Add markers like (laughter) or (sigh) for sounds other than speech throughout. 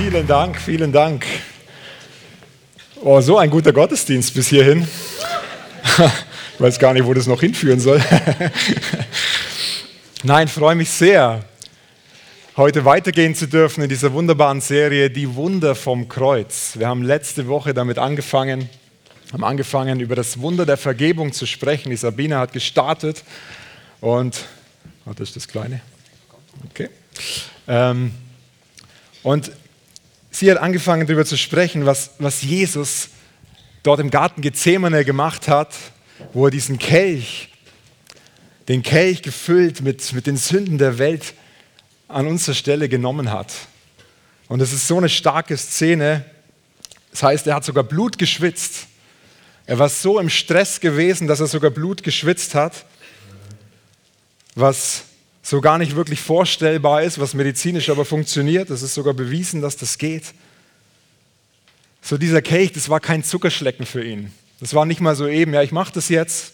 Vielen Dank, vielen Dank. Oh, so ein guter Gottesdienst bis hierhin. Ich weiß gar nicht, wo das noch hinführen soll. Nein, freue mich sehr, heute weitergehen zu dürfen in dieser wunderbaren Serie Die Wunder vom Kreuz. Wir haben letzte Woche damit angefangen, haben angefangen über das Wunder der Vergebung zu sprechen. Die Sabine hat gestartet und, oh, das ist das Kleine. Okay. Ähm, und sie hat angefangen darüber zu sprechen, was, was Jesus dort im Garten Gethsemane gemacht hat, wo er diesen Kelch, den Kelch gefüllt mit, mit den Sünden der Welt an unserer Stelle genommen hat. Und es ist so eine starke Szene. Das heißt, er hat sogar Blut geschwitzt. Er war so im Stress gewesen, dass er sogar Blut geschwitzt hat, was so gar nicht wirklich vorstellbar ist, was medizinisch aber funktioniert. Es ist sogar bewiesen, dass das geht. So dieser Kelch, das war kein Zuckerschlecken für ihn. Das war nicht mal so eben, ja, ich mache das jetzt,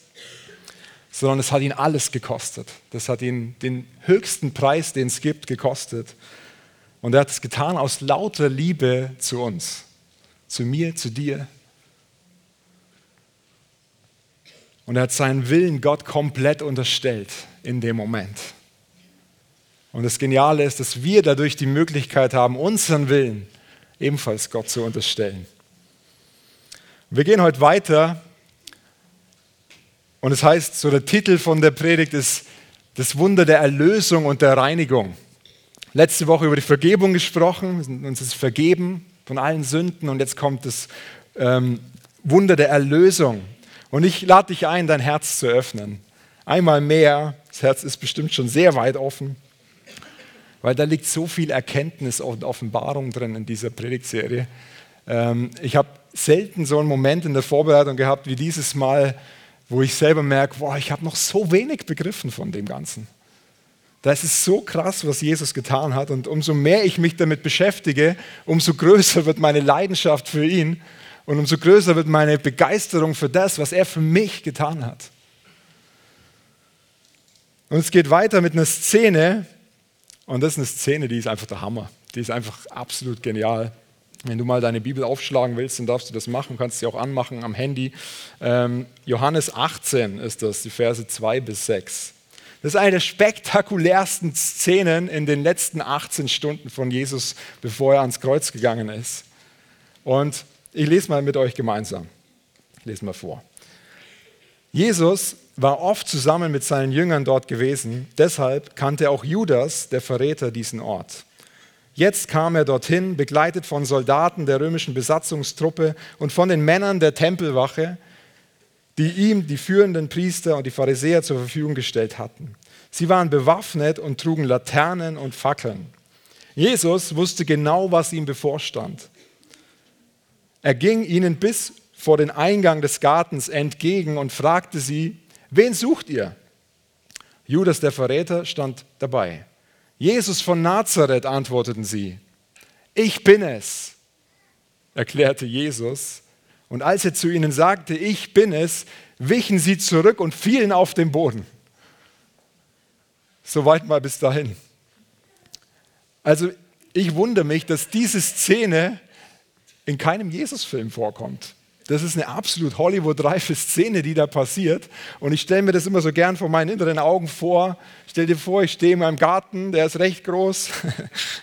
sondern es hat ihn alles gekostet. Das hat ihn den höchsten Preis, den es gibt, gekostet. Und er hat es getan aus lauter Liebe zu uns, zu mir, zu dir. Und er hat seinen Willen Gott komplett unterstellt in dem Moment. Und das Geniale ist, dass wir dadurch die Möglichkeit haben, unseren Willen ebenfalls Gott zu unterstellen. Wir gehen heute weiter und es das heißt, so der Titel von der Predigt ist das Wunder der Erlösung und der Reinigung. Letzte Woche über die Vergebung gesprochen, uns ist vergeben von allen Sünden und jetzt kommt das ähm, Wunder der Erlösung. Und ich lade dich ein, dein Herz zu öffnen. Einmal mehr, das Herz ist bestimmt schon sehr weit offen weil da liegt so viel Erkenntnis und Offenbarung drin in dieser Predigtserie. Ähm, ich habe selten so einen Moment in der Vorbereitung gehabt wie dieses Mal, wo ich selber merke, boah, ich habe noch so wenig begriffen von dem Ganzen. Das ist so krass, was Jesus getan hat. Und umso mehr ich mich damit beschäftige, umso größer wird meine Leidenschaft für ihn und umso größer wird meine Begeisterung für das, was er für mich getan hat. Und es geht weiter mit einer Szene, und das ist eine Szene, die ist einfach der Hammer. Die ist einfach absolut genial. Wenn du mal deine Bibel aufschlagen willst, dann darfst du das machen, kannst sie auch anmachen am Handy. Ähm, Johannes 18 ist das, die Verse 2 bis 6. Das ist eine der spektakulärsten Szenen in den letzten 18 Stunden von Jesus, bevor er ans Kreuz gegangen ist. Und ich lese mal mit euch gemeinsam. Ich lese mal vor. Jesus war oft zusammen mit seinen Jüngern dort gewesen, deshalb kannte auch Judas, der Verräter, diesen Ort. Jetzt kam er dorthin, begleitet von Soldaten der römischen Besatzungstruppe und von den Männern der Tempelwache, die ihm die führenden Priester und die Pharisäer zur Verfügung gestellt hatten. Sie waren bewaffnet und trugen Laternen und Fackeln. Jesus wusste genau, was ihm bevorstand. Er ging ihnen bis vor den Eingang des Gartens entgegen und fragte sie, wen sucht ihr? Judas der Verräter stand dabei. Jesus von Nazareth, antworteten sie. Ich bin es, erklärte Jesus. Und als er zu ihnen sagte, ich bin es, wichen sie zurück und fielen auf den Boden. Soweit mal bis dahin. Also ich wundere mich, dass diese Szene in keinem Jesus-Film vorkommt. Das ist eine absolut Hollywood-reife Szene, die da passiert. Und ich stelle mir das immer so gern vor meinen inneren Augen vor. Stell dir vor, ich stehe in meinem Garten, der ist recht groß.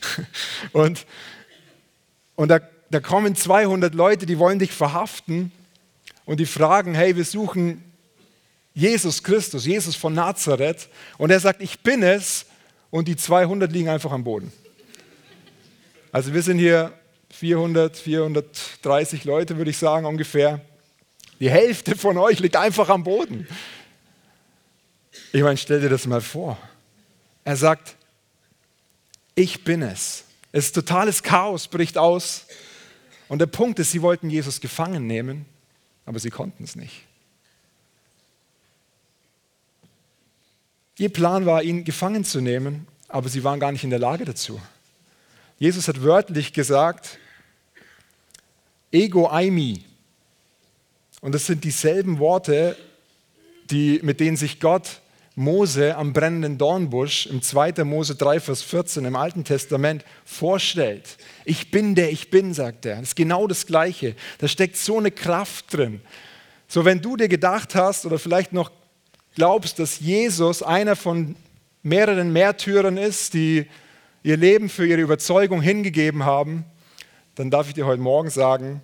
(laughs) und und da, da kommen 200 Leute, die wollen dich verhaften. Und die fragen, hey, wir suchen Jesus Christus, Jesus von Nazareth. Und er sagt, ich bin es. Und die 200 liegen einfach am Boden. Also wir sind hier 400, 430 Leute, würde ich sagen ungefähr. Die Hälfte von euch liegt einfach am Boden. Ich meine, stell dir das mal vor. Er sagt, ich bin es. Es ist totales Chaos, bricht aus. Und der Punkt ist, sie wollten Jesus gefangen nehmen, aber sie konnten es nicht. Ihr Plan war, ihn gefangen zu nehmen, aber sie waren gar nicht in der Lage dazu. Jesus hat wörtlich gesagt, Ego Aimi. Und das sind dieselben Worte, die, mit denen sich Gott Mose am brennenden Dornbusch im 2. Mose 3, Vers 14 im Alten Testament vorstellt. Ich bin der Ich Bin, sagt er. Das ist genau das Gleiche. Da steckt so eine Kraft drin. So, wenn du dir gedacht hast oder vielleicht noch glaubst, dass Jesus einer von mehreren Märtyrern ist, die ihr Leben für ihre Überzeugung hingegeben haben, dann darf ich dir heute Morgen sagen,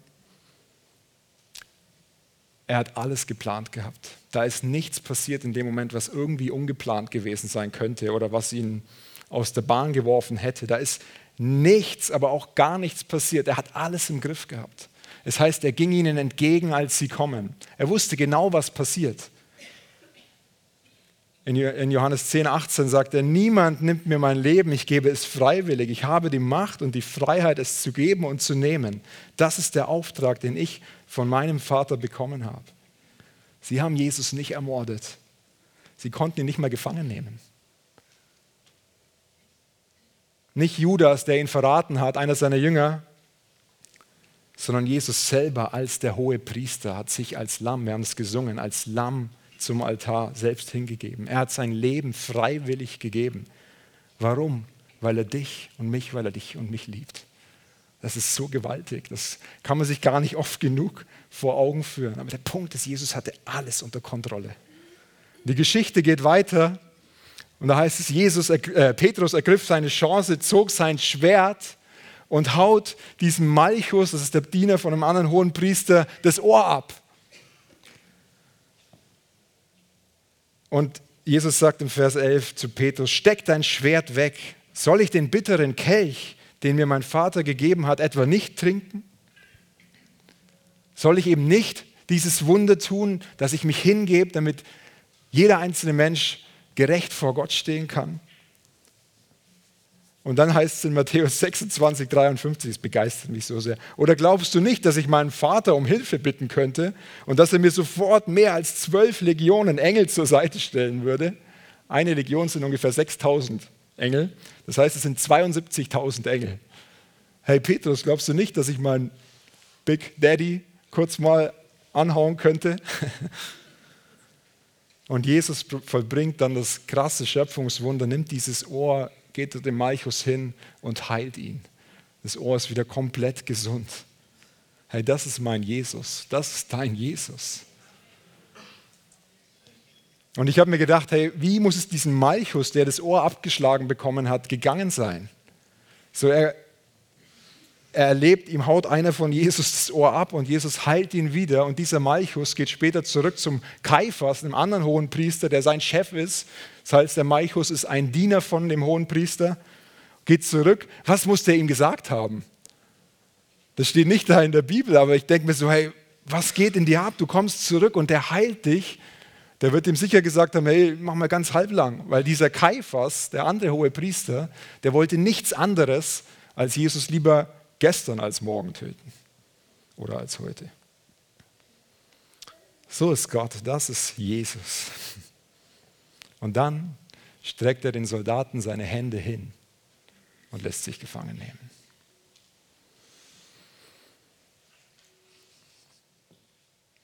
er hat alles geplant gehabt. Da ist nichts passiert in dem Moment, was irgendwie ungeplant gewesen sein könnte oder was ihn aus der Bahn geworfen hätte. Da ist nichts, aber auch gar nichts passiert. Er hat alles im Griff gehabt. Es heißt, er ging ihnen entgegen, als sie kommen. Er wusste genau, was passiert. In Johannes 10, 18 sagt er, niemand nimmt mir mein Leben, ich gebe es freiwillig. Ich habe die Macht und die Freiheit, es zu geben und zu nehmen. Das ist der Auftrag, den ich von meinem Vater bekommen habe. Sie haben Jesus nicht ermordet. Sie konnten ihn nicht mal gefangen nehmen. Nicht Judas, der ihn verraten hat, einer seiner Jünger, sondern Jesus selber als der hohe Priester hat sich als Lamm, wir haben es gesungen, als Lamm zum Altar selbst hingegeben. Er hat sein Leben freiwillig gegeben. Warum? Weil er dich und mich, weil er dich und mich liebt. Das ist so gewaltig. Das kann man sich gar nicht oft genug vor Augen führen. Aber der Punkt ist, Jesus hatte alles unter Kontrolle. Die Geschichte geht weiter. Und da heißt es, Jesus, äh, Petrus ergriff seine Chance, zog sein Schwert und haut diesem Malchus, das ist der Diener von einem anderen hohen Priester, das Ohr ab. Und Jesus sagt im Vers 11 zu Petrus, steck dein Schwert weg. Soll ich den bitteren Kelch, den mir mein Vater gegeben hat, etwa nicht trinken? Soll ich eben nicht dieses Wunder tun, dass ich mich hingebe, damit jeder einzelne Mensch gerecht vor Gott stehen kann? Und dann heißt es in Matthäus 26, 53, es begeistert mich so sehr. Oder glaubst du nicht, dass ich meinen Vater um Hilfe bitten könnte und dass er mir sofort mehr als zwölf Legionen Engel zur Seite stellen würde? Eine Legion sind ungefähr 6000 Engel. Das heißt, es sind 72.000 Engel. Hey Petrus, glaubst du nicht, dass ich meinen Big Daddy kurz mal anhauen könnte? (laughs) Und Jesus vollbringt dann das krasse Schöpfungswunder, nimmt dieses Ohr geht zu dem Malchus hin und heilt ihn. Das Ohr ist wieder komplett gesund. Hey, das ist mein Jesus. Das ist dein Jesus. Und ich habe mir gedacht, hey, wie muss es diesem Malchus, der das Ohr abgeschlagen bekommen hat, gegangen sein? So, er, er erlebt, ihm haut einer von Jesus das Ohr ab und Jesus heilt ihn wieder. Und dieser Malchus geht später zurück zum Kaiphas, einem anderen hohen Priester, der sein Chef ist. Das heißt, der Malchus ist ein Diener von dem hohen Priester. Geht zurück. Was muss der ihm gesagt haben? Das steht nicht da in der Bibel, aber ich denke mir so, hey, was geht in dir ab? Du kommst zurück und der heilt dich. Der wird ihm sicher gesagt haben, hey, mach mal ganz halblang. Weil dieser Kaiphas, der andere hohe Priester, der wollte nichts anderes, als Jesus lieber gestern als morgen töten oder als heute. So ist Gott, das ist Jesus. Und dann streckt er den Soldaten seine Hände hin und lässt sich gefangen nehmen.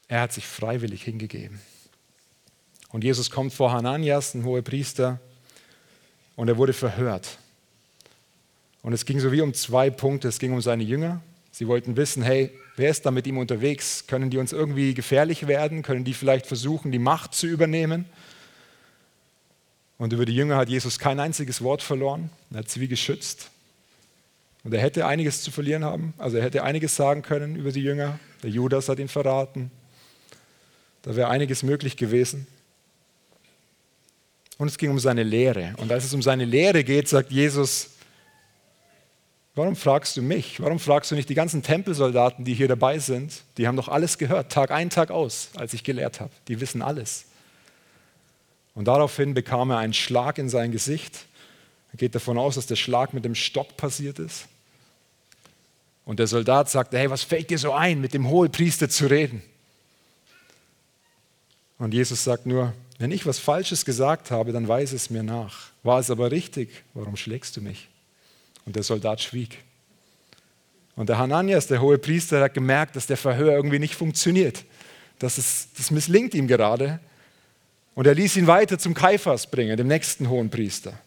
Er hat sich freiwillig hingegeben. Und Jesus kommt vor Hananias, ein hoher Priester, und er wurde verhört. Und es ging so wie um zwei Punkte. Es ging um seine Jünger. Sie wollten wissen, hey, wer ist da mit ihm unterwegs? Können die uns irgendwie gefährlich werden? Können die vielleicht versuchen, die Macht zu übernehmen? Und über die Jünger hat Jesus kein einziges Wort verloren. Er hat sie wie geschützt. Und er hätte einiges zu verlieren haben. Also er hätte einiges sagen können über die Jünger. Der Judas hat ihn verraten. Da wäre einiges möglich gewesen. Und es ging um seine Lehre. Und als es um seine Lehre geht, sagt Jesus, Warum fragst du mich? Warum fragst du nicht die ganzen Tempelsoldaten, die hier dabei sind? Die haben doch alles gehört, Tag ein, Tag aus, als ich gelehrt habe. Die wissen alles. Und daraufhin bekam er einen Schlag in sein Gesicht. Er geht davon aus, dass der Schlag mit dem Stock passiert ist. Und der Soldat sagte, hey, was fällt dir so ein, mit dem Hohepriester zu reden? Und Jesus sagt nur, wenn ich was Falsches gesagt habe, dann weise es mir nach. War es aber richtig, warum schlägst du mich? Und der Soldat schwieg. Und der Hananias, der hohe Priester, hat gemerkt, dass der Verhör irgendwie nicht funktioniert. Dass es, das misslingt ihm gerade. Und er ließ ihn weiter zum Kaiphas bringen, dem nächsten hohen Priester.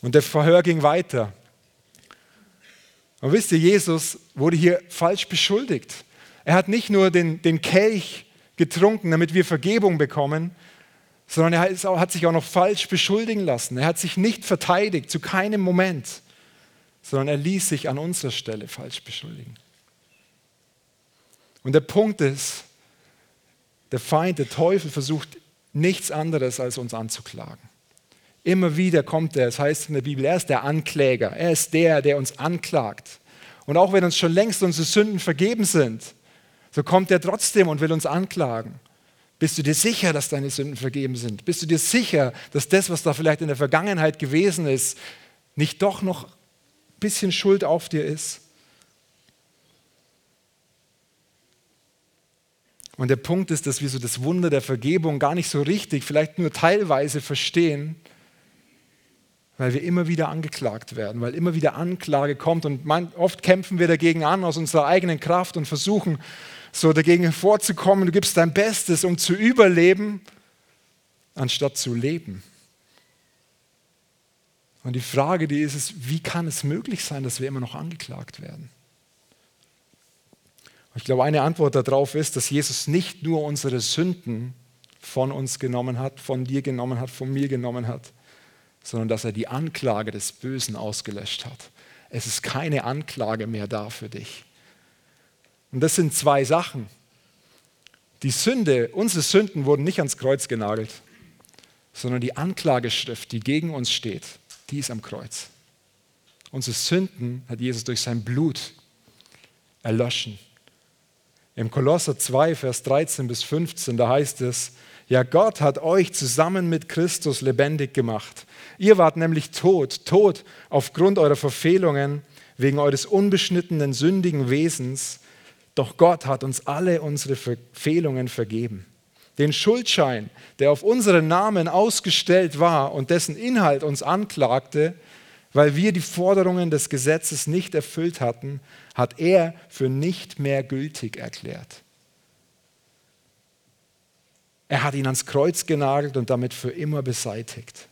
Und der Verhör ging weiter. Und wisst ihr, Jesus wurde hier falsch beschuldigt. Er hat nicht nur den, den Kelch getrunken, damit wir Vergebung bekommen, sondern er hat sich auch noch falsch beschuldigen lassen. Er hat sich nicht verteidigt, zu keinem Moment, sondern er ließ sich an unserer Stelle falsch beschuldigen. Und der Punkt ist, der Feind, der Teufel versucht nichts anderes, als uns anzuklagen. Immer wieder kommt er, es heißt in der Bibel, er ist der Ankläger, er ist der, der uns anklagt. Und auch wenn uns schon längst unsere Sünden vergeben sind, so kommt er trotzdem und will uns anklagen. Bist du dir sicher, dass deine Sünden vergeben sind? Bist du dir sicher, dass das, was da vielleicht in der Vergangenheit gewesen ist, nicht doch noch ein bisschen Schuld auf dir ist? Und der Punkt ist, dass wir so das Wunder der Vergebung gar nicht so richtig, vielleicht nur teilweise verstehen, weil wir immer wieder angeklagt werden, weil immer wieder Anklage kommt und man, oft kämpfen wir dagegen an aus unserer eigenen Kraft und versuchen so dagegen hervorzukommen. Du gibst dein Bestes, um zu überleben, anstatt zu leben. Und die Frage, die ist, ist, wie kann es möglich sein, dass wir immer noch angeklagt werden? Ich glaube, eine Antwort darauf ist, dass Jesus nicht nur unsere Sünden von uns genommen hat, von dir genommen hat, von mir genommen hat, sondern dass er die Anklage des Bösen ausgelöscht hat. Es ist keine Anklage mehr da für dich. Und das sind zwei Sachen. Die Sünde, unsere Sünden wurden nicht ans Kreuz genagelt, sondern die Anklageschrift, die gegen uns steht, die ist am Kreuz. Unsere Sünden hat Jesus durch sein Blut erlöschen. Im Kolosser 2, Vers 13 bis 15, da heißt es, ja, Gott hat euch zusammen mit Christus lebendig gemacht. Ihr wart nämlich tot, tot aufgrund eurer Verfehlungen, wegen eures unbeschnittenen, sündigen Wesens. Doch Gott hat uns alle unsere Verfehlungen vergeben. Den Schuldschein, der auf unseren Namen ausgestellt war und dessen Inhalt uns anklagte, weil wir die Forderungen des Gesetzes nicht erfüllt hatten, hat er für nicht mehr gültig erklärt. Er hat ihn ans Kreuz genagelt und damit für immer beseitigt.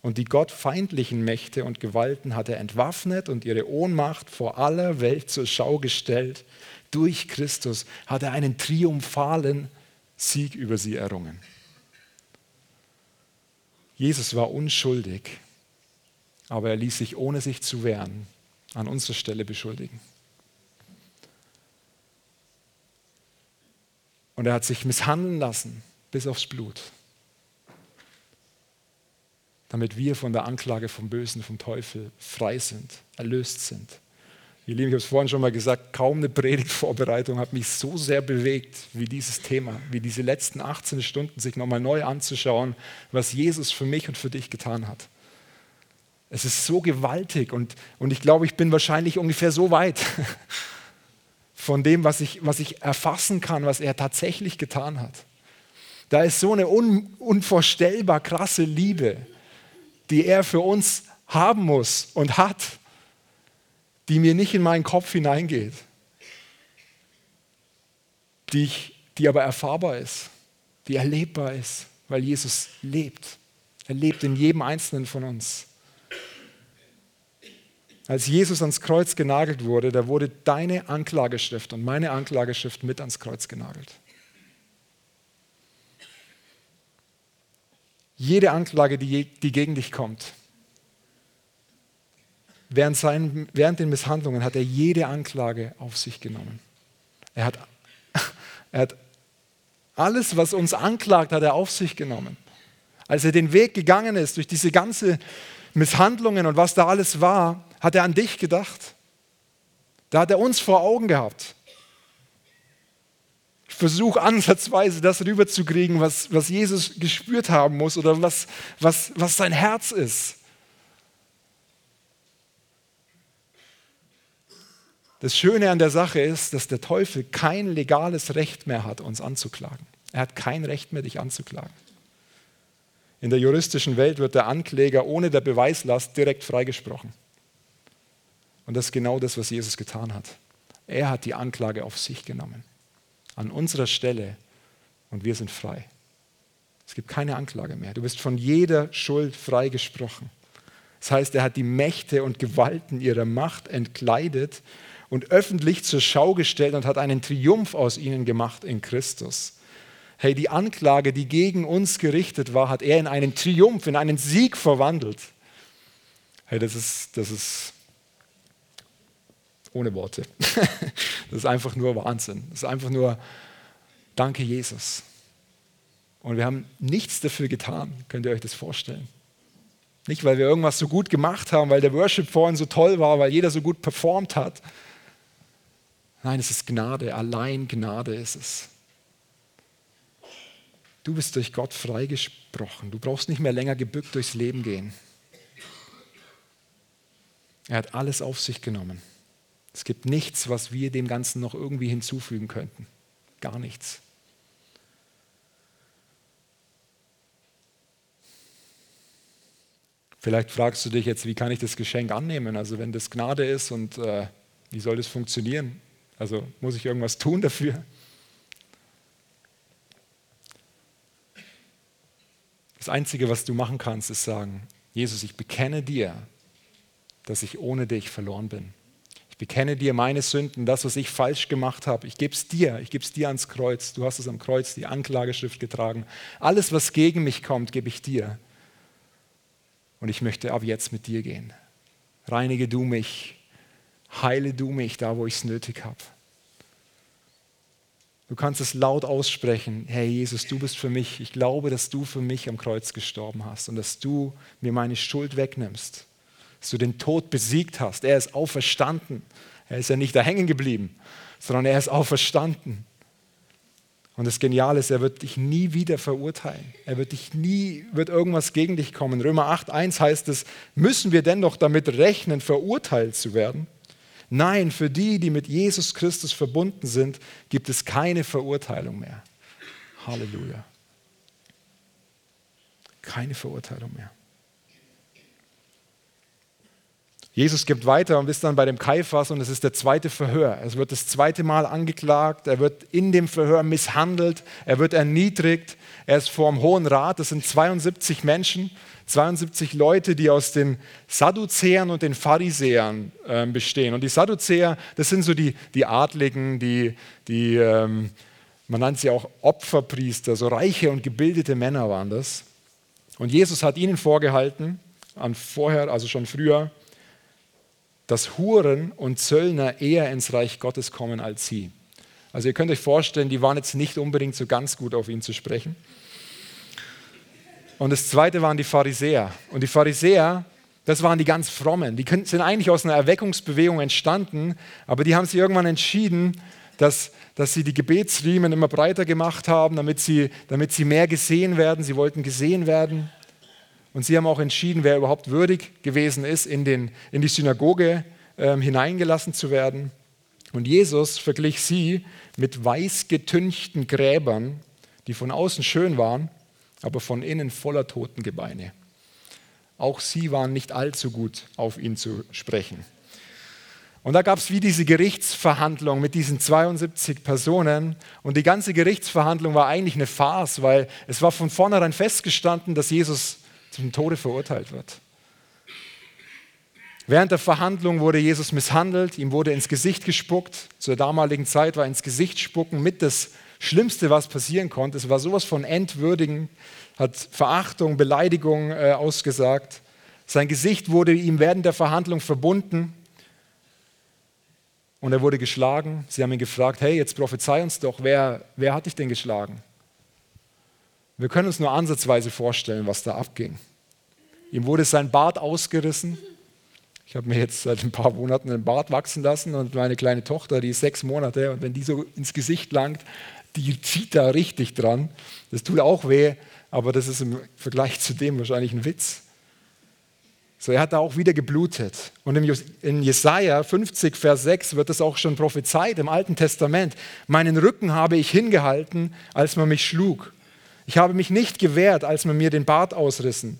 Und die gottfeindlichen Mächte und Gewalten hat er entwaffnet und ihre Ohnmacht vor aller Welt zur Schau gestellt. Durch Christus hat er einen triumphalen Sieg über sie errungen. Jesus war unschuldig aber er ließ sich, ohne sich zu wehren, an unserer Stelle beschuldigen. Und er hat sich misshandeln lassen bis aufs Blut, damit wir von der Anklage vom Bösen, vom Teufel frei sind, erlöst sind. Ihr Lieben, ich habe es vorhin schon mal gesagt, kaum eine Predigtvorbereitung hat mich so sehr bewegt wie dieses Thema, wie diese letzten 18 Stunden sich nochmal neu anzuschauen, was Jesus für mich und für dich getan hat. Es ist so gewaltig und, und ich glaube, ich bin wahrscheinlich ungefähr so weit (laughs) von dem, was ich, was ich erfassen kann, was er tatsächlich getan hat. Da ist so eine un, unvorstellbar krasse Liebe, die er für uns haben muss und hat, die mir nicht in meinen Kopf hineingeht, die, ich, die aber erfahrbar ist, die erlebbar ist, weil Jesus lebt. Er lebt in jedem Einzelnen von uns. Als Jesus ans Kreuz genagelt wurde, da wurde deine Anklageschrift und meine Anklageschrift mit ans Kreuz genagelt. Jede Anklage, die, die gegen dich kommt, während, seinen, während den Misshandlungen hat er jede Anklage auf sich genommen. Er hat, er hat alles, was uns anklagt, hat er auf sich genommen. Als er den Weg gegangen ist durch diese ganze Misshandlungen und was da alles war, hat er an dich gedacht. Da hat er uns vor Augen gehabt. Ich versuche ansatzweise das rüberzukriegen, was, was Jesus gespürt haben muss oder was, was, was sein Herz ist. Das Schöne an der Sache ist, dass der Teufel kein legales Recht mehr hat, uns anzuklagen. Er hat kein Recht mehr, dich anzuklagen. In der juristischen Welt wird der Ankläger ohne der Beweislast direkt freigesprochen. Und das ist genau das, was Jesus getan hat. Er hat die Anklage auf sich genommen. An unserer Stelle. Und wir sind frei. Es gibt keine Anklage mehr. Du bist von jeder Schuld freigesprochen. Das heißt, er hat die Mächte und Gewalten ihrer Macht entkleidet und öffentlich zur Schau gestellt und hat einen Triumph aus ihnen gemacht in Christus. Hey, die Anklage, die gegen uns gerichtet war, hat er in einen Triumph, in einen Sieg verwandelt. Hey, das ist, das ist ohne Worte. (laughs) Das ist einfach nur Wahnsinn. Das ist einfach nur Danke, Jesus. Und wir haben nichts dafür getan. Könnt ihr euch das vorstellen? Nicht, weil wir irgendwas so gut gemacht haben, weil der Worship vorhin so toll war, weil jeder so gut performt hat. Nein, es ist Gnade, allein Gnade ist es. Du bist durch Gott freigesprochen. Du brauchst nicht mehr länger gebückt durchs Leben gehen. Er hat alles auf sich genommen. Es gibt nichts, was wir dem Ganzen noch irgendwie hinzufügen könnten. Gar nichts. Vielleicht fragst du dich jetzt, wie kann ich das Geschenk annehmen? Also wenn das Gnade ist und äh, wie soll das funktionieren? Also muss ich irgendwas tun dafür? Das Einzige, was du machen kannst, ist sagen, Jesus, ich bekenne dir, dass ich ohne dich verloren bin. Ich bekenne dir meine Sünden, das, was ich falsch gemacht habe. Ich gebe es dir, ich gebe es dir ans Kreuz. Du hast es am Kreuz, die Anklageschrift getragen. Alles, was gegen mich kommt, gebe ich dir. Und ich möchte ab jetzt mit dir gehen. Reinige du mich, heile du mich da, wo ich es nötig habe. Du kannst es laut aussprechen, Herr Jesus, du bist für mich. Ich glaube, dass du für mich am Kreuz gestorben hast und dass du mir meine Schuld wegnimmst, dass du den Tod besiegt hast. Er ist auferstanden. Er ist ja nicht da hängen geblieben, sondern er ist auferstanden. Und das Geniale ist, er wird dich nie wieder verurteilen. Er wird dich nie, wird irgendwas gegen dich kommen. Römer 8,1 heißt es, müssen wir denn noch damit rechnen, verurteilt zu werden? Nein, für die, die mit Jesus Christus verbunden sind, gibt es keine Verurteilung mehr. Halleluja. Keine Verurteilung mehr. Jesus gibt weiter und ist dann bei dem Kaiphas und es ist der zweite Verhör. Es wird das zweite Mal angeklagt, er wird in dem Verhör misshandelt, er wird erniedrigt, er ist vor dem Hohen Rat, das sind 72 Menschen, 72 Leute, die aus den Sadduzäern und den Pharisäern äh, bestehen. Und die Sadduzäer, das sind so die, die Adligen, die, die ähm, man nennt sie auch Opferpriester, so reiche und gebildete Männer waren das. Und Jesus hat ihnen vorgehalten, an vorher, also schon früher, dass Huren und Zöllner eher ins Reich Gottes kommen als sie. Also ihr könnt euch vorstellen, die waren jetzt nicht unbedingt so ganz gut auf ihn zu sprechen. Und das zweite waren die Pharisäer. Und die Pharisäer, das waren die ganz frommen. Die sind eigentlich aus einer Erweckungsbewegung entstanden, aber die haben sich irgendwann entschieden, dass, dass sie die Gebetsriemen immer breiter gemacht haben, damit sie, damit sie mehr gesehen werden. Sie wollten gesehen werden. Und sie haben auch entschieden, wer überhaupt würdig gewesen ist, in, den, in die Synagoge ähm, hineingelassen zu werden. Und Jesus verglich sie mit weiß getünchten Gräbern, die von außen schön waren, aber von innen voller Totengebeine. Auch sie waren nicht allzu gut auf ihn zu sprechen. Und da gab es wie diese Gerichtsverhandlung mit diesen 72 Personen. Und die ganze Gerichtsverhandlung war eigentlich eine Farce, weil es war von vornherein festgestanden, dass Jesus zum Tode verurteilt wird. Während der Verhandlung wurde Jesus misshandelt, ihm wurde ins Gesicht gespuckt. Zur damaligen Zeit war ins Gesicht spucken mit das Schlimmste, was passieren konnte. Es war sowas von entwürdigen, hat Verachtung, Beleidigung äh, ausgesagt. Sein Gesicht wurde ihm während der Verhandlung verbunden und er wurde geschlagen. Sie haben ihn gefragt, hey, jetzt prophezei uns doch, wer, wer hat dich denn geschlagen? Wir können uns nur ansatzweise vorstellen, was da abging. Ihm wurde sein Bart ausgerissen. Ich habe mir jetzt seit ein paar Monaten einen Bart wachsen lassen und meine kleine Tochter, die ist sechs Monate und wenn die so ins Gesicht langt, die zieht da richtig dran. Das tut auch weh, aber das ist im Vergleich zu dem wahrscheinlich ein Witz. So, er hat da auch wieder geblutet. Und in Jesaja 50, Vers 6 wird das auch schon prophezeit im Alten Testament. Meinen Rücken habe ich hingehalten, als man mich schlug. Ich habe mich nicht gewehrt, als man mir den Bart ausrissen.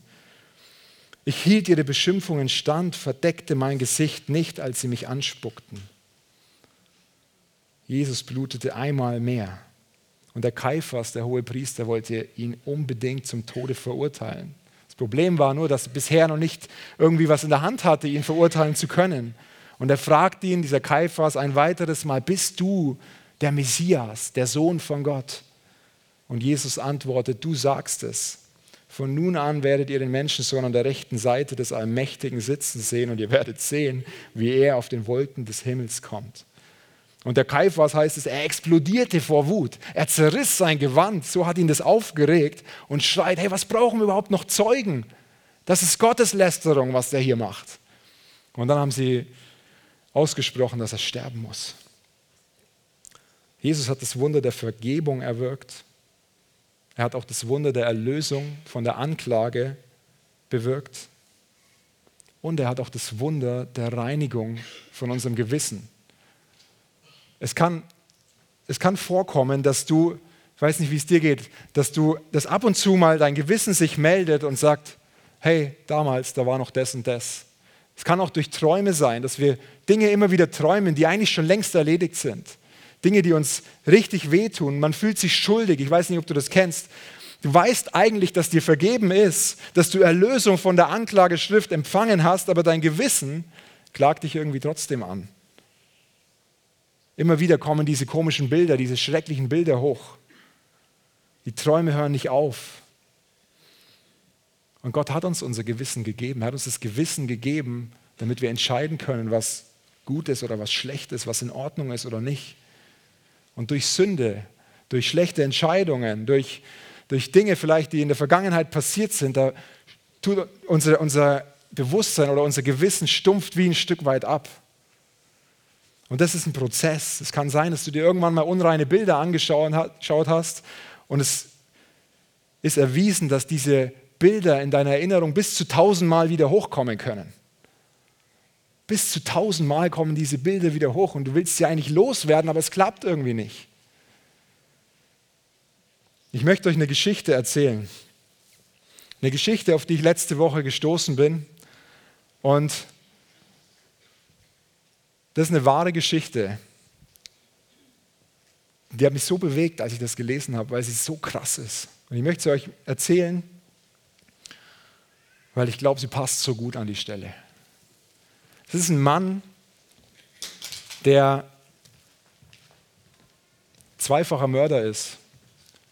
Ich hielt ihre Beschimpfungen stand, verdeckte mein Gesicht nicht, als sie mich anspuckten. Jesus blutete einmal mehr. Und der Kaiphas, der hohe Priester, wollte ihn unbedingt zum Tode verurteilen. Das Problem war nur, dass er bisher noch nicht irgendwie was in der Hand hatte, ihn verurteilen zu können. Und er fragt ihn, dieser Kaiphas, ein weiteres Mal, bist du der Messias, der Sohn von Gott? Und Jesus antwortet, du sagst es. Von nun an werdet ihr den Menschensohn an der rechten Seite des Allmächtigen sitzen sehen und ihr werdet sehen, wie er auf den Wolken des Himmels kommt. Und der Kaiphas heißt es, er explodierte vor Wut. Er zerriss sein Gewand, so hat ihn das aufgeregt und schreit, hey, was brauchen wir überhaupt noch Zeugen? Das ist Gotteslästerung, was der hier macht. Und dann haben sie ausgesprochen, dass er sterben muss. Jesus hat das Wunder der Vergebung erwirkt. Er hat auch das Wunder der Erlösung von der Anklage bewirkt. Und er hat auch das Wunder der Reinigung von unserem Gewissen es kann, es kann vorkommen, dass du, ich weiß nicht, wie es dir geht, dass du, dass ab und zu mal dein Gewissen sich meldet und sagt, hey, damals, da war noch das und das. Es kann auch durch Träume sein, dass wir Dinge immer wieder träumen, die eigentlich schon längst erledigt sind. Dinge, die uns richtig wehtun. Man fühlt sich schuldig. Ich weiß nicht, ob du das kennst. Du weißt eigentlich, dass dir vergeben ist, dass du Erlösung von der Anklageschrift empfangen hast, aber dein Gewissen klagt dich irgendwie trotzdem an. Immer wieder kommen diese komischen Bilder, diese schrecklichen Bilder hoch. Die Träume hören nicht auf. Und Gott hat uns unser Gewissen gegeben. Er hat uns das Gewissen gegeben, damit wir entscheiden können, was gut ist oder was schlecht ist, was in Ordnung ist oder nicht. Und durch Sünde, durch schlechte Entscheidungen, durch, durch Dinge vielleicht, die in der Vergangenheit passiert sind, da tut unser, unser Bewusstsein oder unser Gewissen stumpft wie ein Stück weit ab. Und das ist ein Prozess. Es kann sein, dass du dir irgendwann mal unreine Bilder angeschaut hast und es ist erwiesen, dass diese Bilder in deiner Erinnerung bis zu tausendmal wieder hochkommen können. Bis zu tausendmal kommen diese Bilder wieder hoch und du willst sie eigentlich loswerden, aber es klappt irgendwie nicht. Ich möchte euch eine Geschichte erzählen. Eine Geschichte, auf die ich letzte Woche gestoßen bin. Und das ist eine wahre Geschichte. Die hat mich so bewegt, als ich das gelesen habe, weil sie so krass ist. Und ich möchte sie euch erzählen, weil ich glaube, sie passt so gut an die Stelle. Es ist ein Mann, der zweifacher Mörder ist,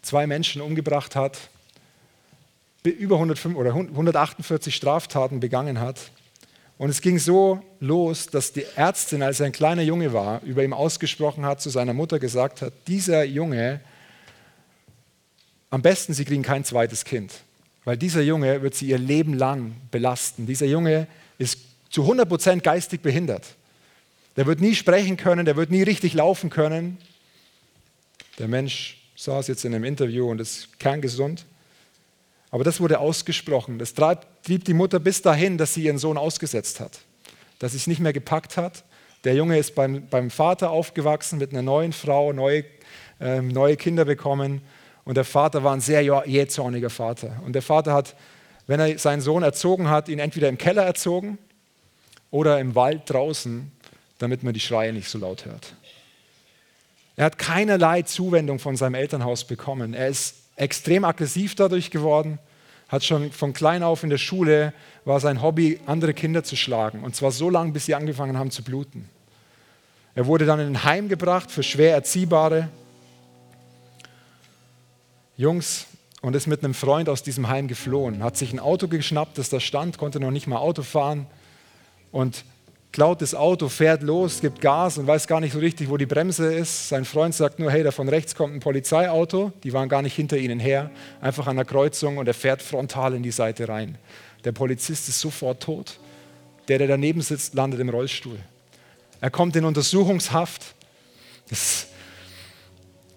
zwei Menschen umgebracht hat, über 105 oder 148 Straftaten begangen hat und es ging so los, dass die Ärztin, als er ein kleiner Junge war, über ihm ausgesprochen hat, zu seiner Mutter gesagt hat, dieser Junge, am besten, sie kriegen kein zweites Kind, weil dieser Junge wird sie ihr Leben lang belasten. Dieser Junge ist zu 100% geistig behindert. Der wird nie sprechen können, der wird nie richtig laufen können. Der Mensch saß jetzt in einem Interview und ist kerngesund. Aber das wurde ausgesprochen. Das trieb die Mutter bis dahin, dass sie ihren Sohn ausgesetzt hat, dass sie es nicht mehr gepackt hat. Der Junge ist beim, beim Vater aufgewachsen mit einer neuen Frau, neue, äh, neue Kinder bekommen. Und der Vater war ein sehr jähzorniger Vater. Und der Vater hat, wenn er seinen Sohn erzogen hat, ihn entweder im Keller erzogen oder im Wald draußen, damit man die Schreie nicht so laut hört. Er hat keinerlei Zuwendung von seinem Elternhaus bekommen. Er ist extrem aggressiv dadurch geworden, hat schon von klein auf in der Schule, war sein Hobby, andere Kinder zu schlagen. Und zwar so lange, bis sie angefangen haben zu bluten. Er wurde dann in ein Heim gebracht für schwer Erziehbare Jungs und ist mit einem Freund aus diesem Heim geflohen. Hat sich ein Auto geschnappt, das da stand, konnte noch nicht mal Auto fahren und klaut das Auto, fährt los, gibt Gas und weiß gar nicht so richtig, wo die Bremse ist. Sein Freund sagt nur, hey, da von rechts kommt ein Polizeiauto. Die waren gar nicht hinter ihnen her, einfach an der Kreuzung und er fährt frontal in die Seite rein. Der Polizist ist sofort tot. Der, der daneben sitzt, landet im Rollstuhl. Er kommt in Untersuchungshaft. Das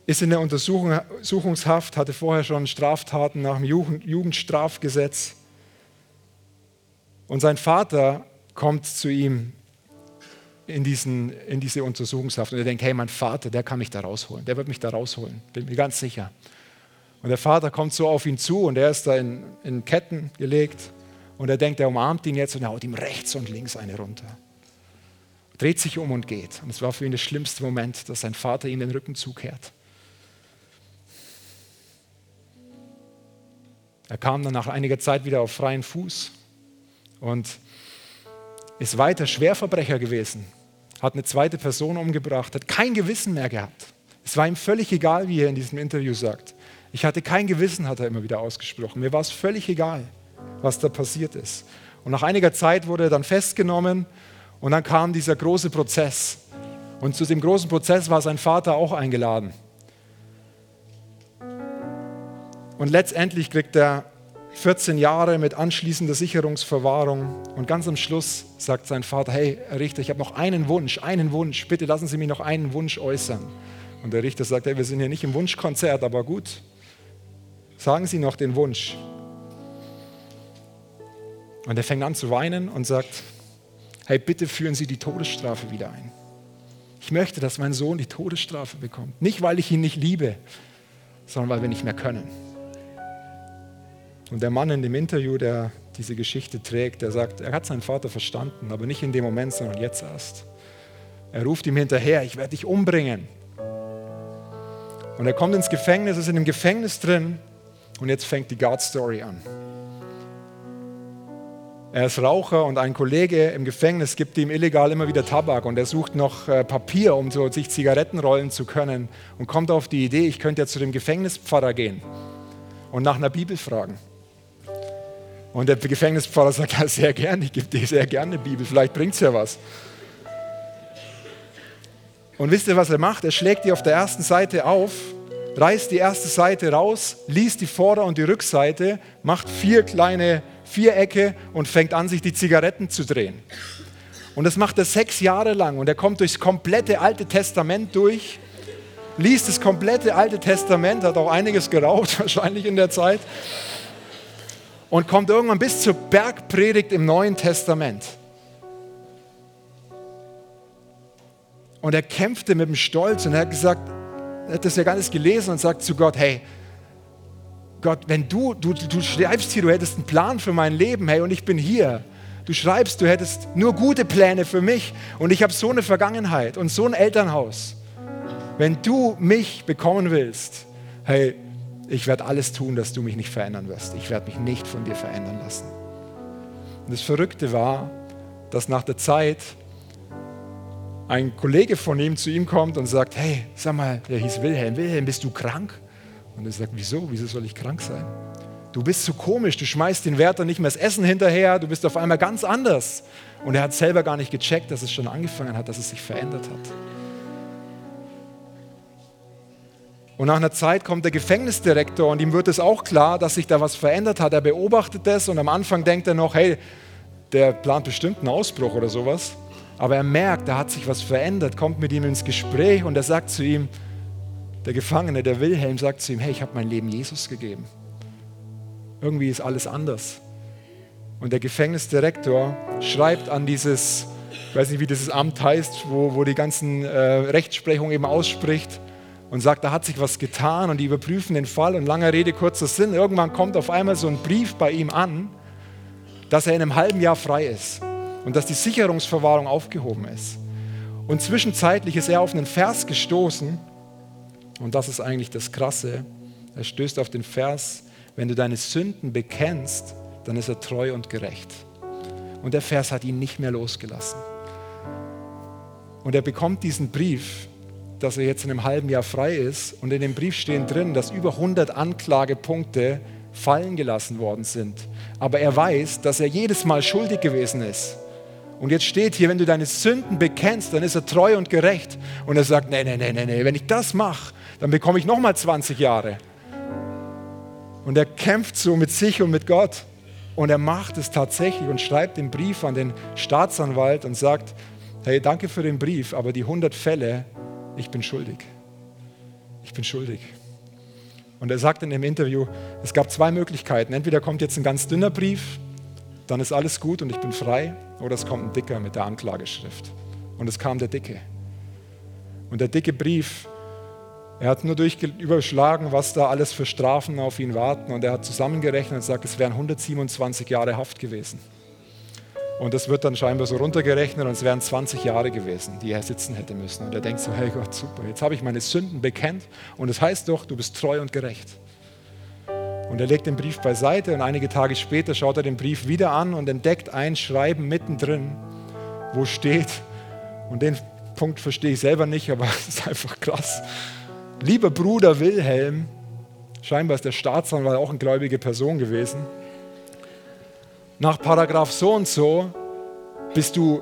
ist in der Untersuchungshaft, hatte vorher schon Straftaten nach dem Jugendstrafgesetz. Und sein Vater kommt zu ihm in, diesen, in diese Untersuchungshaft und er denkt, hey, mein Vater, der kann mich da rausholen, der wird mich da rausholen, bin mir ganz sicher. Und der Vater kommt so auf ihn zu und er ist da in, in Ketten gelegt und er denkt, er umarmt ihn jetzt und er haut ihm rechts und links eine runter. Dreht sich um und geht. Und es war für ihn der schlimmste Moment, dass sein Vater ihm den Rücken zukehrt. Er kam dann nach einiger Zeit wieder auf freien Fuß und ist weiter Schwerverbrecher gewesen, hat eine zweite Person umgebracht, hat kein Gewissen mehr gehabt. Es war ihm völlig egal, wie er in diesem Interview sagt. Ich hatte kein Gewissen, hat er immer wieder ausgesprochen. Mir war es völlig egal, was da passiert ist. Und nach einiger Zeit wurde er dann festgenommen und dann kam dieser große Prozess. Und zu dem großen Prozess war sein Vater auch eingeladen. Und letztendlich kriegt er 14 Jahre mit anschließender Sicherungsverwahrung. Und ganz am Schluss sagt sein Vater, hey Richter, ich habe noch einen Wunsch, einen Wunsch, bitte lassen Sie mich noch einen Wunsch äußern. Und der Richter sagt, hey, wir sind hier nicht im Wunschkonzert, aber gut, sagen Sie noch den Wunsch. Und er fängt an zu weinen und sagt, hey, bitte führen Sie die Todesstrafe wieder ein. Ich möchte, dass mein Sohn die Todesstrafe bekommt. Nicht, weil ich ihn nicht liebe, sondern weil wir nicht mehr können. Und der Mann in dem Interview, der diese Geschichte trägt, der sagt, er hat seinen Vater verstanden, aber nicht in dem Moment, sondern jetzt erst. Er ruft ihm hinterher, ich werde dich umbringen. Und er kommt ins Gefängnis, ist in dem Gefängnis drin und jetzt fängt die God Story an. Er ist Raucher und ein Kollege im Gefängnis gibt ihm illegal immer wieder Tabak und er sucht noch äh, Papier, um so sich Zigaretten rollen zu können und kommt auf die Idee, ich könnte ja zu dem Gefängnispfarrer gehen und nach einer Bibel fragen. Und der Gefängnispfarrer sagt, ja, sehr gerne, ich gebe dir sehr gerne eine Bibel, vielleicht bringt es ja was. Und wisst ihr, was er macht? Er schlägt die auf der ersten Seite auf, reißt die erste Seite raus, liest die Vorder- und die Rückseite, macht vier kleine Vierecke und fängt an, sich die Zigaretten zu drehen. Und das macht er sechs Jahre lang und er kommt durchs komplette Alte Testament durch, liest das komplette Alte Testament, hat auch einiges geraucht (laughs) wahrscheinlich in der Zeit und kommt irgendwann bis zur Bergpredigt im Neuen Testament. Und er kämpfte mit dem Stolz und er hat gesagt, er hat das ja gar nicht gelesen und sagt zu Gott, hey, Gott, wenn du, du, du schreibst hier, du hättest einen Plan für mein Leben, hey, und ich bin hier. Du schreibst, du hättest nur gute Pläne für mich und ich habe so eine Vergangenheit und so ein Elternhaus. Wenn du mich bekommen willst, hey, ich werde alles tun, dass du mich nicht verändern wirst. Ich werde mich nicht von dir verändern lassen. Und das Verrückte war, dass nach der Zeit ein Kollege von ihm zu ihm kommt und sagt, hey, sag mal, der hieß Wilhelm, Wilhelm, bist du krank? Und er sagt, wieso? Wieso soll ich krank sein? Du bist so komisch, du schmeißt den Wärter nicht mehr das Essen hinterher, du bist auf einmal ganz anders. Und er hat selber gar nicht gecheckt, dass es schon angefangen hat, dass es sich verändert hat. Und nach einer Zeit kommt der Gefängnisdirektor und ihm wird es auch klar, dass sich da was verändert hat. Er beobachtet das und am Anfang denkt er noch, hey, der plant bestimmt einen Ausbruch oder sowas. Aber er merkt, da hat sich was verändert, kommt mit ihm ins Gespräch und er sagt zu ihm, der Gefangene, der Wilhelm, sagt zu ihm, hey, ich habe mein Leben Jesus gegeben. Irgendwie ist alles anders. Und der Gefängnisdirektor schreibt an dieses, ich weiß nicht, wie dieses Amt heißt, wo, wo die ganzen äh, Rechtsprechung eben ausspricht und sagt, da hat sich was getan und die überprüfen den Fall und langer Rede, kurzer Sinn. Irgendwann kommt auf einmal so ein Brief bei ihm an, dass er in einem halben Jahr frei ist und dass die Sicherungsverwahrung aufgehoben ist. Und zwischenzeitlich ist er auf einen Vers gestoßen, und das ist eigentlich das Krasse. Er stößt auf den Vers, wenn du deine Sünden bekennst, dann ist er treu und gerecht. Und der Vers hat ihn nicht mehr losgelassen. Und er bekommt diesen Brief, dass er jetzt in einem halben Jahr frei ist. Und in dem Brief stehen drin, dass über 100 Anklagepunkte fallen gelassen worden sind. Aber er weiß, dass er jedes Mal schuldig gewesen ist. Und jetzt steht hier, wenn du deine Sünden bekennst, dann ist er treu und gerecht. Und er sagt, nee, nee, nee, nee, nee, wenn ich das mache, dann bekomme ich nochmal 20 Jahre. Und er kämpft so mit sich und mit Gott. Und er macht es tatsächlich und schreibt den Brief an den Staatsanwalt und sagt, hey, danke für den Brief, aber die 100 Fälle, ich bin schuldig. Ich bin schuldig. Und er sagt in dem Interview, es gab zwei Möglichkeiten. Entweder kommt jetzt ein ganz dünner Brief, dann ist alles gut und ich bin frei, oder es kommt ein dicker mit der Anklageschrift. Und es kam der dicke. Und der dicke Brief er hat nur überschlagen, was da alles für Strafen auf ihn warten. Und er hat zusammengerechnet und sagt, es wären 127 Jahre Haft gewesen. Und das wird dann scheinbar so runtergerechnet und es wären 20 Jahre gewesen, die er sitzen hätte müssen. Und er denkt so, hey Gott, super, jetzt habe ich meine Sünden bekennt und es das heißt doch, du bist treu und gerecht. Und er legt den Brief beiseite und einige Tage später schaut er den Brief wieder an und entdeckt ein Schreiben mittendrin, wo steht, und den Punkt verstehe ich selber nicht, aber (laughs) es ist einfach krass. Lieber Bruder Wilhelm, scheinbar ist der Staatsanwalt auch eine gläubige Person gewesen, nach Paragraph so und so bist du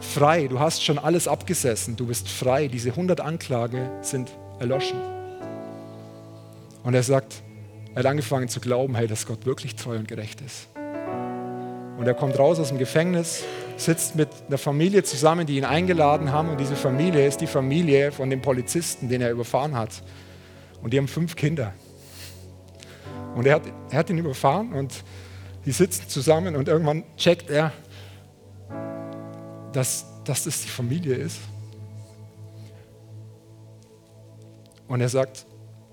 frei, du hast schon alles abgesessen, du bist frei, diese 100 Anklage sind erloschen. Und er sagt, er hat angefangen zu glauben, hey, dass Gott wirklich treu und gerecht ist. Und er kommt raus aus dem Gefängnis, sitzt mit einer Familie zusammen, die ihn eingeladen haben. Und diese Familie ist die Familie von dem Polizisten, den er überfahren hat. Und die haben fünf Kinder. Und er hat, er hat ihn überfahren und die sitzen zusammen und irgendwann checkt er, dass, dass das die Familie ist. Und er sagt,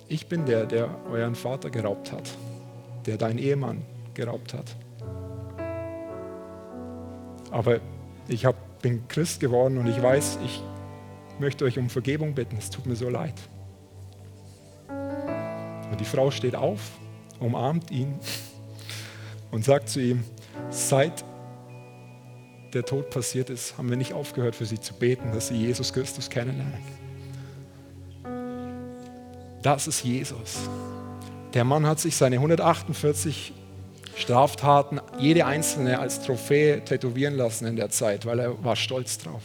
ich bin der, der euren Vater geraubt hat, der deinen Ehemann geraubt hat. Aber ich hab, bin Christ geworden und ich weiß, ich möchte euch um Vergebung bitten. Es tut mir so leid. Und die Frau steht auf, umarmt ihn und sagt zu ihm, seit der Tod passiert ist, haben wir nicht aufgehört für sie zu beten, dass sie Jesus Christus kennenlernen. Das ist Jesus. Der Mann hat sich seine 148 Straftaten, jede einzelne als Trophäe tätowieren lassen in der Zeit, weil er war stolz drauf.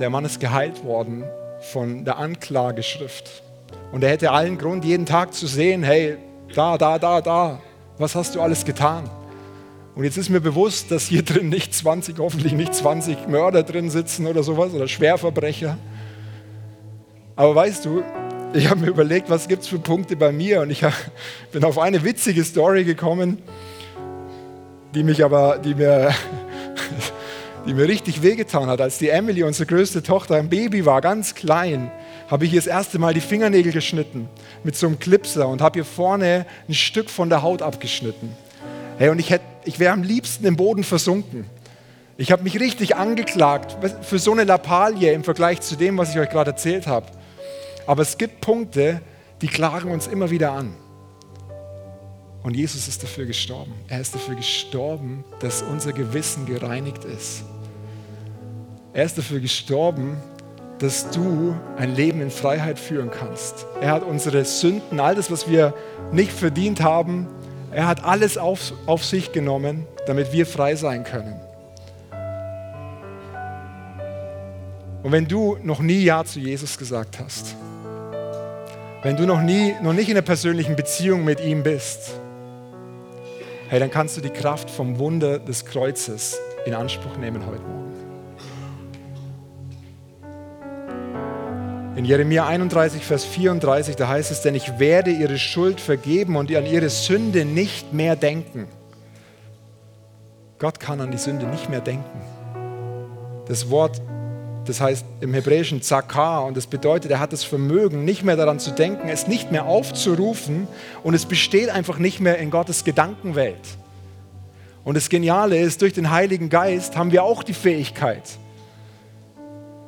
Der Mann ist geheilt worden von der Anklageschrift. Und er hätte allen Grund, jeden Tag zu sehen, hey, da, da, da, da, was hast du alles getan? Und jetzt ist mir bewusst, dass hier drin nicht 20, hoffentlich nicht 20 Mörder drin sitzen oder sowas oder Schwerverbrecher, aber weißt du, ich habe mir überlegt, was gibt es für Punkte bei mir und ich hab, bin auf eine witzige Story gekommen, die mich aber, die mir, (laughs) die mir richtig wehgetan hat. Als die Emily, unsere größte Tochter, ein Baby war, ganz klein, habe ich ihr das erste Mal die Fingernägel geschnitten mit so einem Clipser und habe ihr vorne ein Stück von der Haut abgeschnitten. Hey, und ich, ich wäre am liebsten im Boden versunken. Ich habe mich richtig angeklagt für so eine Lappalie im Vergleich zu dem, was ich euch gerade erzählt habe. Aber es gibt Punkte, die klagen uns immer wieder an. Und Jesus ist dafür gestorben. Er ist dafür gestorben, dass unser Gewissen gereinigt ist. Er ist dafür gestorben, dass du ein Leben in Freiheit führen kannst. Er hat unsere Sünden, all das, was wir nicht verdient haben, er hat alles auf, auf sich genommen, damit wir frei sein können. Und wenn du noch nie Ja zu Jesus gesagt hast, wenn du noch, nie, noch nicht in einer persönlichen Beziehung mit ihm bist, hey, dann kannst du die Kraft vom Wunder des Kreuzes in Anspruch nehmen heute Morgen. In Jeremia 31, Vers 34, da heißt es, denn ich werde ihre Schuld vergeben und an ihre Sünde nicht mehr denken. Gott kann an die Sünde nicht mehr denken. Das Wort das heißt im Hebräischen Zakar und das bedeutet, er hat das Vermögen, nicht mehr daran zu denken, es nicht mehr aufzurufen und es besteht einfach nicht mehr in Gottes Gedankenwelt. Und das Geniale ist, durch den Heiligen Geist haben wir auch die Fähigkeit,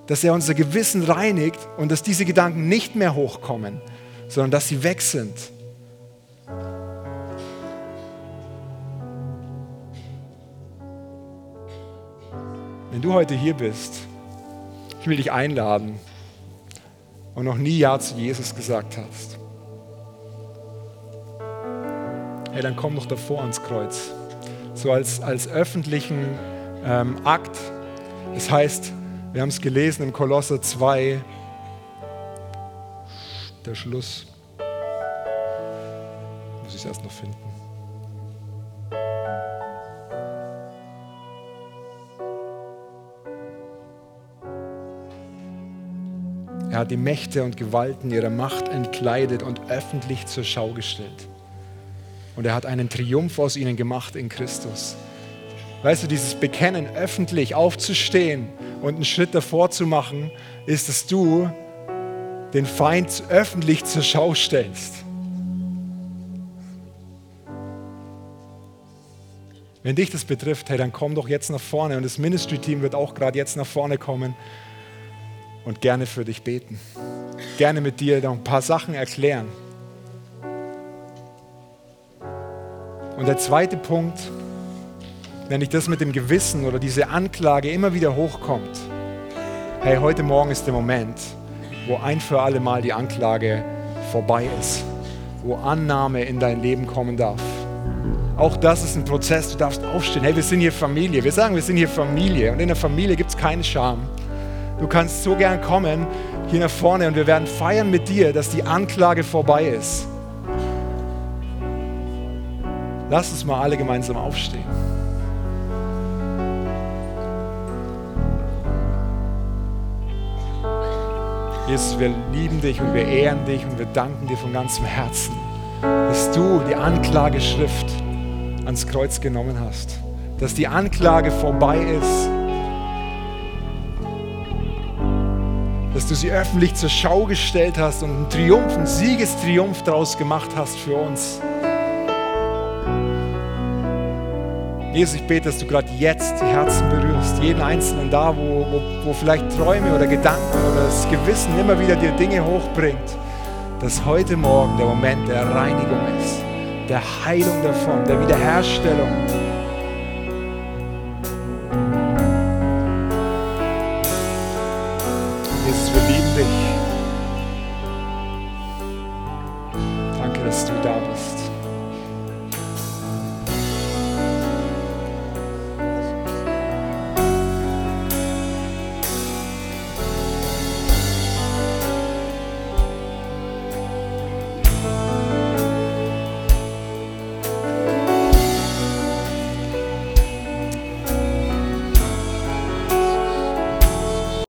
dass er unser Gewissen reinigt und dass diese Gedanken nicht mehr hochkommen, sondern dass sie weg sind. Wenn du heute hier bist ich will dich einladen und noch nie Ja zu Jesus gesagt hast. Hey, dann komm doch davor ans Kreuz. So als, als öffentlichen ähm, Akt. Das heißt, wir haben es gelesen im Kolosser 2, der Schluss. Muss ich es erst noch finden. Er hat die Mächte und Gewalten ihrer Macht entkleidet und öffentlich zur Schau gestellt. Und er hat einen Triumph aus ihnen gemacht in Christus. Weißt du, dieses Bekennen, öffentlich aufzustehen und einen Schritt davor zu machen, ist, dass du den Feind öffentlich zur Schau stellst. Wenn dich das betrifft, hey, dann komm doch jetzt nach vorne und das Ministry-Team wird auch gerade jetzt nach vorne kommen und gerne für dich beten. Gerne mit dir noch ein paar Sachen erklären. Und der zweite Punkt, wenn dich das mit dem Gewissen oder diese Anklage immer wieder hochkommt, hey, heute Morgen ist der Moment, wo ein für alle Mal die Anklage vorbei ist, wo Annahme in dein Leben kommen darf. Auch das ist ein Prozess, du darfst aufstehen. Hey, wir sind hier Familie. Wir sagen, wir sind hier Familie und in der Familie gibt es keine Scham. Du kannst so gern kommen hier nach vorne und wir werden feiern mit dir, dass die Anklage vorbei ist. Lass uns mal alle gemeinsam aufstehen. Jesus, wir lieben dich und wir ehren dich und wir danken dir von ganzem Herzen, dass du die Anklageschrift ans Kreuz genommen hast, dass die Anklage vorbei ist, dass du sie öffentlich zur Schau gestellt hast und einen Triumph, einen Siegestriumph daraus gemacht hast für uns. Jesus, ich bete, dass du gerade jetzt die Herzen berührst, jeden Einzelnen da, wo, wo, wo vielleicht Träume oder Gedanken oder das Gewissen immer wieder dir Dinge hochbringt, dass heute Morgen der Moment der Reinigung ist, der Heilung davon, der Wiederherstellung.